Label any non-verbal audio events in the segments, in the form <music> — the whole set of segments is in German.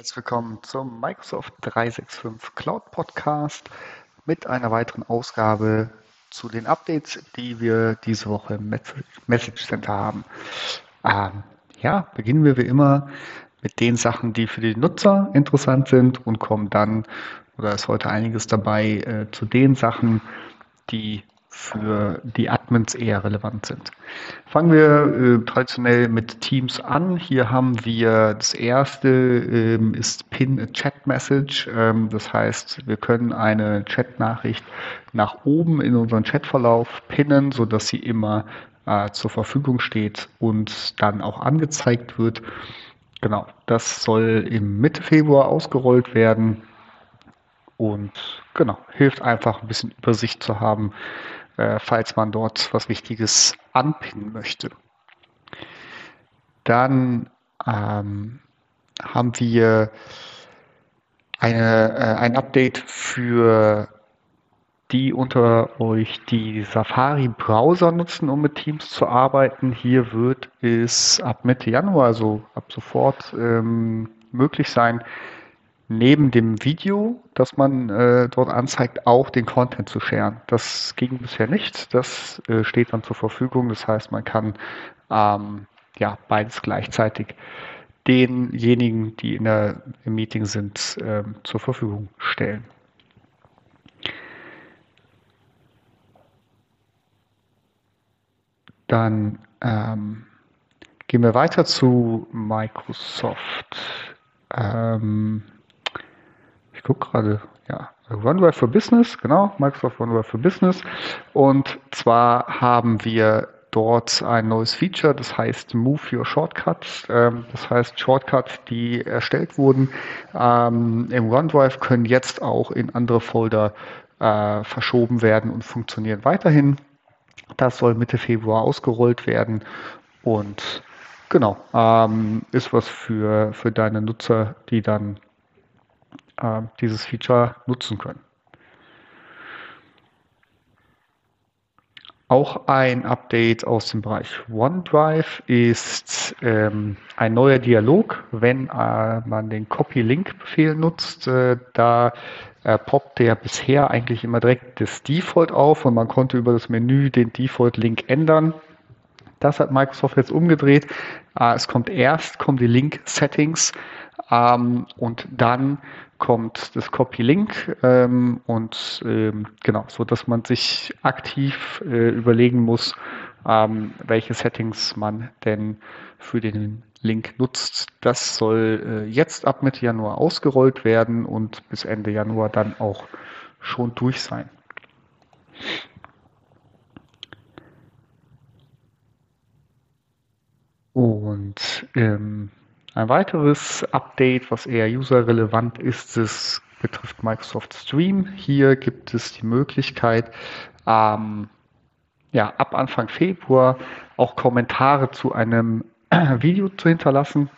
Herzlich willkommen zum Microsoft 365 Cloud Podcast mit einer weiteren Ausgabe zu den Updates, die wir diese Woche im Message Center haben. Ähm, ja, beginnen wir wie immer mit den Sachen, die für die Nutzer interessant sind und kommen dann, oder ist heute einiges dabei, äh, zu den Sachen, die für die Admins eher relevant sind. Fangen wir äh, traditionell mit Teams an. Hier haben wir das erste ähm, ist Pin a Chat Message. Ähm, das heißt, wir können eine Chat-Nachricht nach oben in unseren Chatverlauf pinnen, sodass sie immer äh, zur Verfügung steht und dann auch angezeigt wird. Genau, das soll im Mitte Februar ausgerollt werden und genau, hilft einfach ein bisschen Übersicht zu haben, falls man dort was Wichtiges anpinnen möchte. Dann ähm, haben wir eine, äh, ein Update für die unter euch die Safari-Browser nutzen, um mit Teams zu arbeiten. Hier wird es ab Mitte Januar, also ab sofort, ähm, möglich sein, neben dem Video, das man äh, dort anzeigt, auch den Content zu sharen. Das ging bisher nicht. Das äh, steht dann zur Verfügung. Das heißt, man kann ähm, ja beides gleichzeitig denjenigen, die in der, im Meeting sind, äh, zur Verfügung stellen. Dann ähm, gehen wir weiter zu Microsoft. Ähm, ich gucke gerade, ja, OneDrive for Business, genau, Microsoft OneDrive for Business. Und zwar haben wir dort ein neues Feature, das heißt Move Your Shortcuts. Ähm, das heißt, Shortcuts, die erstellt wurden ähm, im OneDrive, können jetzt auch in andere Folder äh, verschoben werden und funktionieren weiterhin. Das soll Mitte Februar ausgerollt werden und genau, ähm, ist was für, für deine Nutzer, die dann äh, dieses Feature nutzen können. Auch ein Update aus dem Bereich OneDrive ist ähm, ein neuer Dialog, wenn äh, man den Copy-Link-Befehl nutzt. Äh, da äh, poppt der bisher eigentlich immer direkt das Default auf und man konnte über das Menü den Default-Link ändern. Das hat Microsoft jetzt umgedreht. Äh, es kommt erst, kommen die Link-Settings ähm, und dann kommt das Copy-Link ähm, und ähm, genau, so dass man sich aktiv äh, überlegen muss, ähm, welche Settings man denn für den Link nutzt. Das soll äh, jetzt ab Mitte Januar ausgerollt werden und bis Ende Januar dann auch schon durch sein. Und ähm, ein weiteres Update, was eher userrelevant ist, es betrifft Microsoft Stream. Hier gibt es die Möglichkeit, ähm, ja, ab Anfang Februar auch Kommentare zu einem <clears throat> Video zu hinterlassen.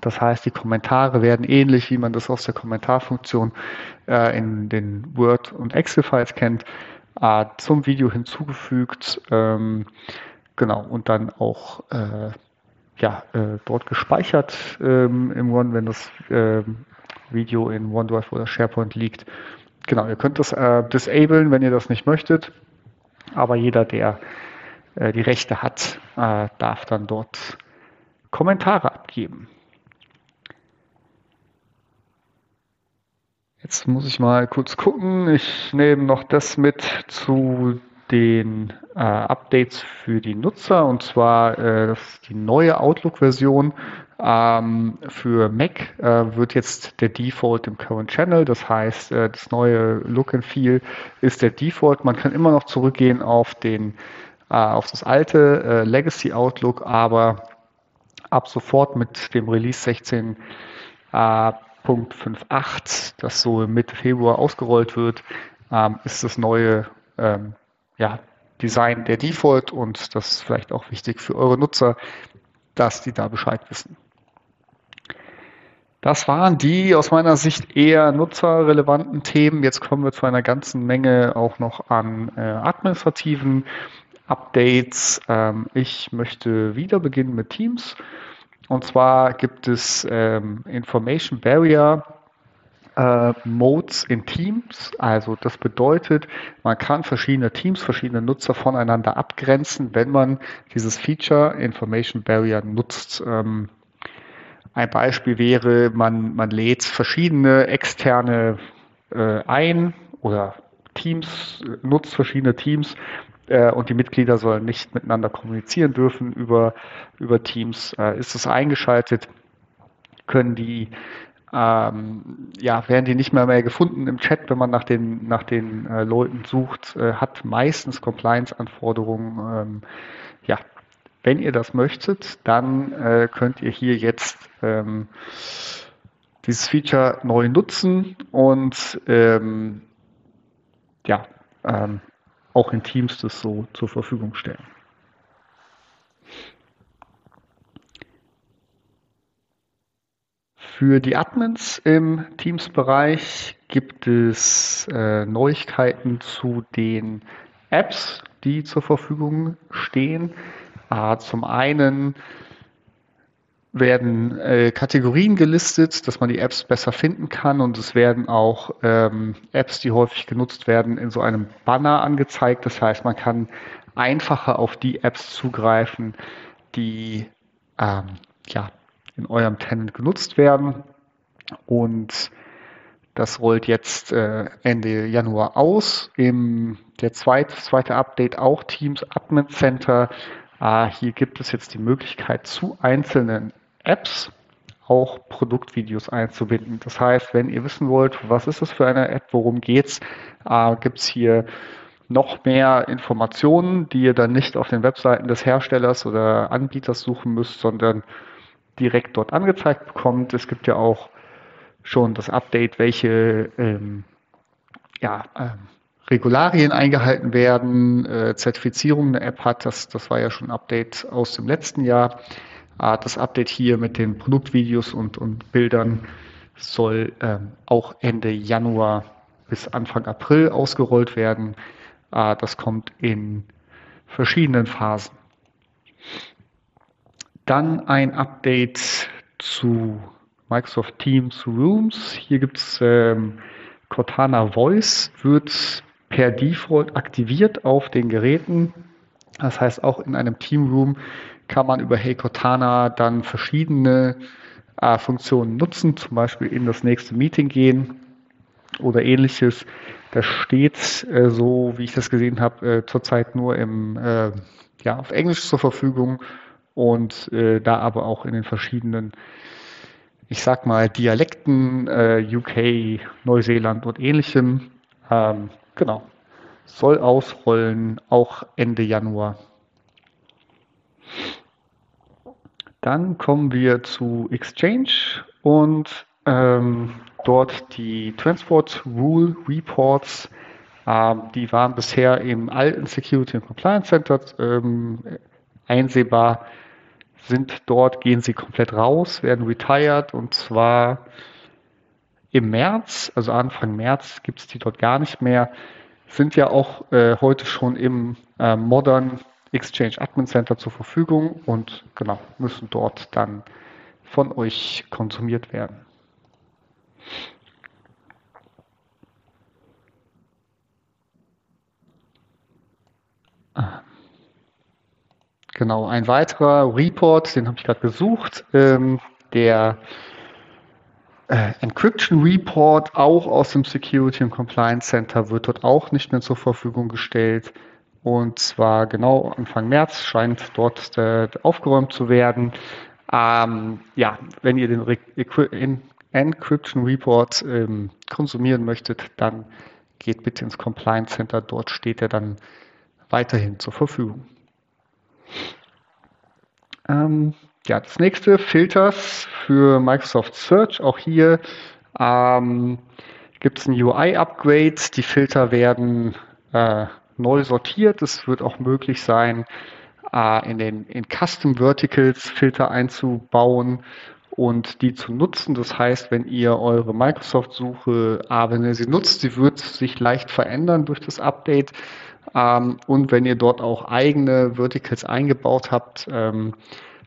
Das heißt, die Kommentare werden ähnlich, wie man das aus der Kommentarfunktion äh, in den Word- und Excel-Files kennt, äh, zum Video hinzugefügt. Ähm, genau, und dann auch äh, ja, äh, dort gespeichert ähm, im One, wenn das äh, Video in OneDrive oder SharePoint liegt. Genau, ihr könnt das äh, disablen, wenn ihr das nicht möchtet, aber jeder, der äh, die Rechte hat, äh, darf dann dort Kommentare abgeben. Jetzt muss ich mal kurz gucken. Ich nehme noch das mit zu den äh, Updates für die Nutzer und zwar äh, die neue Outlook-Version ähm, für Mac äh, wird jetzt der Default im Current Channel. Das heißt, äh, das neue Look and Feel ist der Default. Man kann immer noch zurückgehen auf den äh, auf das alte äh, Legacy Outlook, aber ab sofort mit dem Release 16 .58, das so Mitte Februar ausgerollt wird, ähm, ist das neue ähm, ja, Design der Default und das ist vielleicht auch wichtig für eure Nutzer, dass die da Bescheid wissen. Das waren die aus meiner Sicht eher nutzerrelevanten Themen. Jetzt kommen wir zu einer ganzen Menge auch noch an äh, administrativen Updates. Ähm, ich möchte wieder beginnen mit Teams. Und zwar gibt es ähm, Information Barrier äh, Modes in Teams. Also das bedeutet, man kann verschiedene Teams, verschiedene Nutzer voneinander abgrenzen, wenn man dieses Feature Information Barrier nutzt. Ähm, ein Beispiel wäre, man, man lädt verschiedene externe äh, ein oder Teams, nutzt verschiedene Teams äh, und die Mitglieder sollen nicht miteinander kommunizieren dürfen über, über Teams. Äh, ist es eingeschaltet, können die ähm, ja, werden die nicht mehr mehr gefunden im Chat, wenn man nach den, nach den äh, Leuten sucht, äh, hat meistens Compliance-Anforderungen. Ähm, ja, wenn ihr das möchtet, dann äh, könnt ihr hier jetzt ähm, dieses Feature neu nutzen und ähm, ja, ähm, auch in Teams das so zur Verfügung stellen. Für die Admins im Teams-Bereich gibt es äh, Neuigkeiten zu den Apps, die zur Verfügung stehen. Äh, zum einen werden äh, Kategorien gelistet, dass man die Apps besser finden kann und es werden auch ähm, Apps, die häufig genutzt werden, in so einem Banner angezeigt. Das heißt, man kann einfacher auf die Apps zugreifen, die ähm, ja, in eurem Tenant genutzt werden. Und das rollt jetzt äh, Ende Januar aus. Im der zweite, zweite Update auch Teams Admin Center. Äh, hier gibt es jetzt die Möglichkeit zu einzelnen Apps auch Produktvideos einzubinden. Das heißt, wenn ihr wissen wollt, was ist das für eine App, worum geht's, äh, gibt es hier noch mehr Informationen, die ihr dann nicht auf den Webseiten des Herstellers oder Anbieters suchen müsst, sondern direkt dort angezeigt bekommt. Es gibt ja auch schon das Update, welche ähm, ja, ähm, Regularien eingehalten werden, äh, Zertifizierung eine App hat. Das, das war ja schon ein Update aus dem letzten Jahr. Äh, das Update hier mit den Produktvideos und, und Bildern soll ähm, auch Ende Januar bis Anfang April ausgerollt werden. Äh, das kommt in verschiedenen Phasen. Dann ein Update zu Microsoft Teams Rooms. Hier gibt es ähm, Cortana Voice, wird per Default aktiviert auf den Geräten. Das heißt, auch in einem Team Room kann man über Hey Cortana dann verschiedene äh, Funktionen nutzen, zum Beispiel in das nächste Meeting gehen oder ähnliches. Das steht äh, so, wie ich das gesehen habe, äh, zurzeit nur im, äh, ja, auf Englisch zur Verfügung und äh, da aber auch in den verschiedenen, ich sag mal, Dialekten, äh, UK, Neuseeland und ähnlichem. Ähm, genau. Soll ausrollen, auch Ende Januar. Dann kommen wir zu Exchange und ähm, dort die Transport Rule Reports. Ähm, die waren bisher im alten Security and Compliance Center ähm, einsehbar sind dort, gehen sie komplett raus, werden retired und zwar im März, also Anfang März gibt es die dort gar nicht mehr, sind ja auch äh, heute schon im äh, Modern Exchange Admin Center zur Verfügung und genau, müssen dort dann von euch konsumiert werden. Genau, ein weiterer Report, den habe ich gerade gesucht, ähm, der äh, Encryption Report auch aus dem Security und Compliance Center wird dort auch nicht mehr zur Verfügung gestellt. Und zwar genau Anfang März scheint dort äh, aufgeräumt zu werden. Ähm, ja, wenn ihr den Re Encryption Report ähm, konsumieren möchtet, dann geht bitte ins Compliance Center. Dort steht er dann weiterhin zur Verfügung. Ähm, ja, das nächste, Filters für Microsoft Search. Auch hier ähm, gibt es ein UI-Upgrade. Die Filter werden äh, neu sortiert. Es wird auch möglich sein, äh, in den in Custom Verticals Filter einzubauen und die zu nutzen. Das heißt, wenn ihr eure Microsoft-Suche, äh, wenn ihr sie nutzt, sie wird sich leicht verändern durch das Update. Ähm, und wenn ihr dort auch eigene Verticals eingebaut habt, ähm,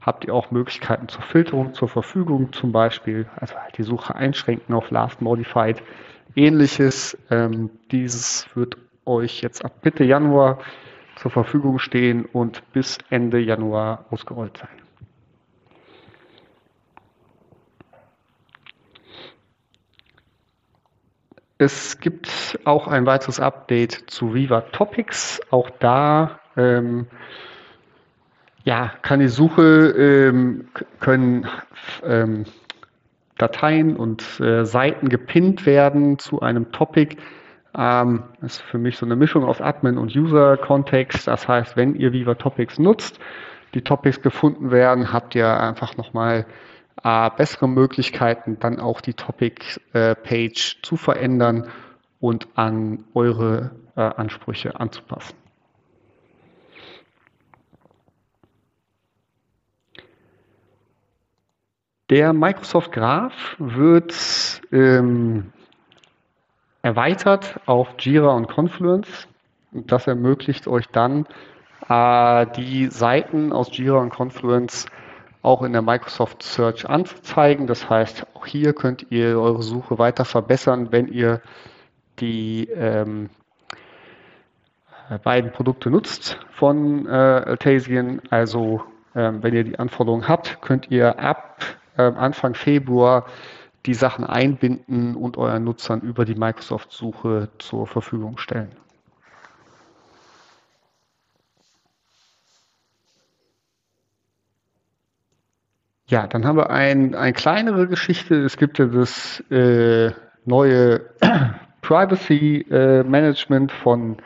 habt ihr auch Möglichkeiten zur Filterung zur Verfügung, zum Beispiel, also halt die Suche einschränken auf Last Modified, ähnliches. Ähm, dieses wird euch jetzt ab Mitte Januar zur Verfügung stehen und bis Ende Januar ausgerollt sein. Es gibt auch ein weiteres Update zu Viva Topics. Auch da ähm, ja, kann die Suche, ähm, können ähm, Dateien und äh, Seiten gepinnt werden zu einem Topic. Ähm, das ist für mich so eine Mischung aus Admin und User-Kontext. Das heißt, wenn ihr Viva Topics nutzt, die Topics gefunden werden, habt ihr einfach nochmal äh, bessere Möglichkeiten, dann auch die Topic-Page äh, zu verändern und an eure äh, Ansprüche anzupassen. Der Microsoft Graph wird ähm, erweitert auf Jira und Confluence. Das ermöglicht euch dann, äh, die Seiten aus Jira und Confluence auch in der Microsoft Search anzuzeigen. Das heißt, auch hier könnt ihr eure Suche weiter verbessern, wenn ihr die ähm, beiden Produkte nutzt von äh, Altasian. Also ähm, wenn ihr die Anforderungen habt, könnt ihr ab äh, Anfang Februar die Sachen einbinden und euren Nutzern über die Microsoft-Suche zur Verfügung stellen. Ja, dann haben wir ein, eine kleinere Geschichte. Es gibt ja das äh, neue <clears throat> Privacy äh, Management von,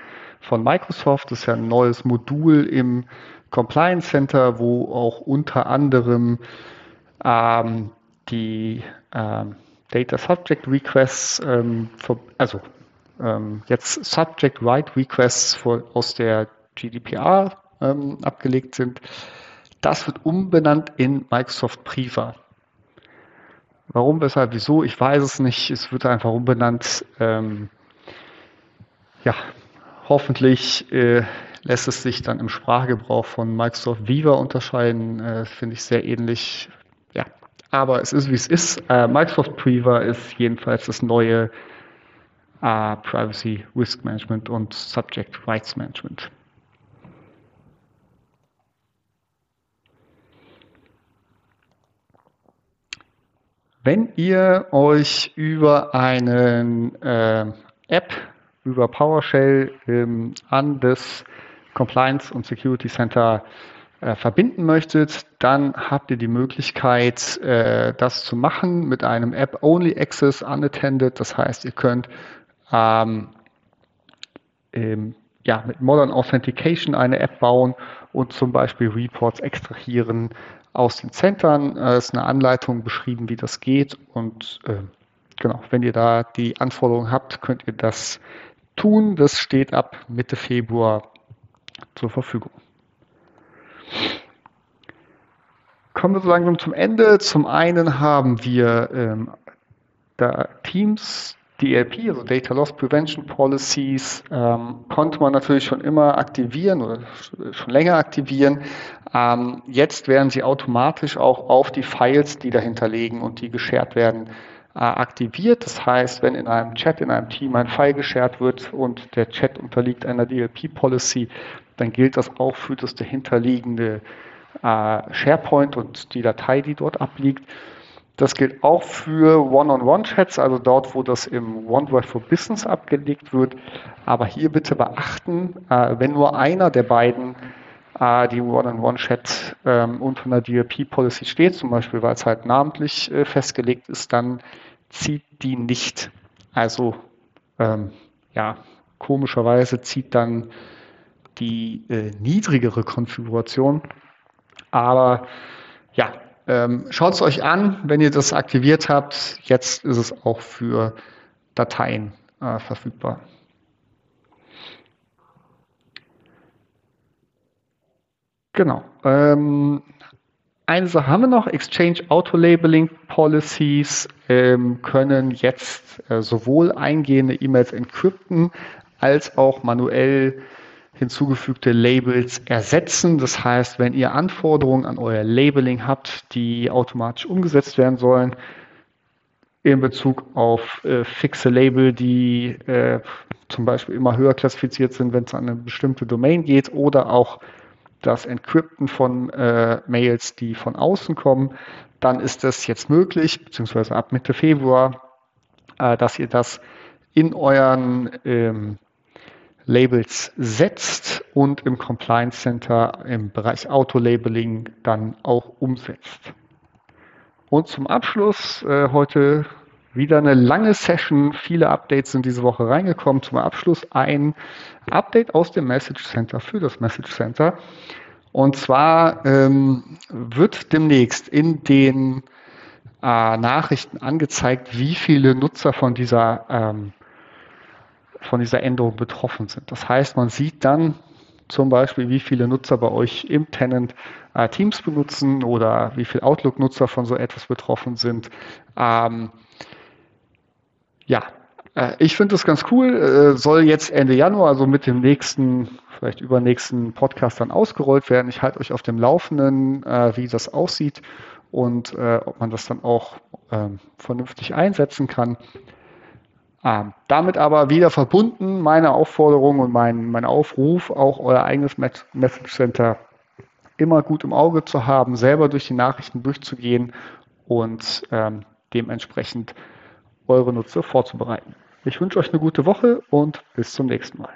von Microsoft. Das ist ja ein neues Modul im Compliance Center, wo auch unter anderem ähm, die ähm, Data Subject Requests, ähm, für, also ähm, jetzt Subject Right Requests für, aus der GDPR ähm, abgelegt sind. Das wird umbenannt in Microsoft Priva. Warum, weshalb, wieso, ich weiß es nicht. Es wird einfach umbenannt. Ähm, ja, hoffentlich äh, lässt es sich dann im Sprachgebrauch von Microsoft Viva unterscheiden. Äh, Finde ich sehr ähnlich aber es ist, wie es ist. Äh, Microsoft Priva ist jedenfalls das neue äh, Privacy Risk Management und Subject Rights Management. Wenn ihr euch über eine äh, App, über PowerShell ähm, an das Compliance und Security Center äh, verbinden möchtet, dann habt ihr die Möglichkeit, äh, das zu machen mit einem App-Only Access unattended. Das heißt, ihr könnt ähm, ja, mit Modern Authentication eine App bauen und zum Beispiel Reports extrahieren aus den Centern. Es äh, ist eine Anleitung beschrieben, wie das geht. Und äh, genau, wenn ihr da die Anforderungen habt, könnt ihr das tun. Das steht ab Mitte Februar zur Verfügung. Kommen wir so langsam zum Ende. Zum einen haben wir ähm, da Teams, DLP, also Data Loss Prevention Policies, ähm, konnte man natürlich schon immer aktivieren oder schon länger aktivieren. Ähm, jetzt werden sie automatisch auch auf die Files, die dahinter liegen und die geshared werden, äh, aktiviert. Das heißt, wenn in einem Chat, in einem Team ein File geshared wird und der Chat unterliegt einer DLP Policy, dann gilt das auch für das dahinterliegende äh, SharePoint und die Datei, die dort abliegt. Das gilt auch für One-on-One-Chats, also dort, wo das im OneDrive for Business abgelegt wird. Aber hier bitte beachten, äh, wenn nur einer der beiden äh, die One-on-One-Chat ähm, unter einer DLP-Policy steht, zum Beispiel weil es halt namentlich äh, festgelegt ist, dann zieht die nicht. Also ähm, ja, komischerweise zieht dann die äh, niedrigere Konfiguration aber ja, ähm, schaut es euch an, wenn ihr das aktiviert habt. Jetzt ist es auch für Dateien äh, verfügbar. Genau. Ähm, eine Sache haben wir noch. Exchange Auto Labeling Policies ähm, können jetzt äh, sowohl eingehende E-Mails encrypten als auch manuell hinzugefügte Labels ersetzen. Das heißt, wenn ihr Anforderungen an euer Labeling habt, die automatisch umgesetzt werden sollen, in Bezug auf äh, fixe Label, die äh, zum Beispiel immer höher klassifiziert sind, wenn es an eine bestimmte Domain geht, oder auch das Encrypten von äh, Mails, die von außen kommen, dann ist das jetzt möglich, beziehungsweise ab Mitte Februar, äh, dass ihr das in euren ähm, Labels setzt und im Compliance Center im Bereich Auto-Labeling dann auch umsetzt. Und zum Abschluss äh, heute wieder eine lange Session. Viele Updates sind diese Woche reingekommen. Zum Abschluss ein Update aus dem Message Center für das Message Center. Und zwar ähm, wird demnächst in den äh, Nachrichten angezeigt, wie viele Nutzer von dieser, ähm, von dieser Änderung betroffen sind. Das heißt, man sieht dann zum Beispiel, wie viele Nutzer bei euch im Tenant äh, Teams benutzen oder wie viele Outlook-Nutzer von so etwas betroffen sind. Ähm, ja, äh, ich finde das ganz cool. Äh, soll jetzt Ende Januar, also mit dem nächsten, vielleicht übernächsten Podcast dann ausgerollt werden. Ich halte euch auf dem Laufenden, äh, wie das aussieht und äh, ob man das dann auch ähm, vernünftig einsetzen kann. Ähm, damit aber wieder verbunden meine Aufforderung und mein, mein Aufruf, auch euer eigenes Message Center immer gut im Auge zu haben, selber durch die Nachrichten durchzugehen und ähm, dementsprechend eure Nutzer vorzubereiten. Ich wünsche euch eine gute Woche und bis zum nächsten Mal.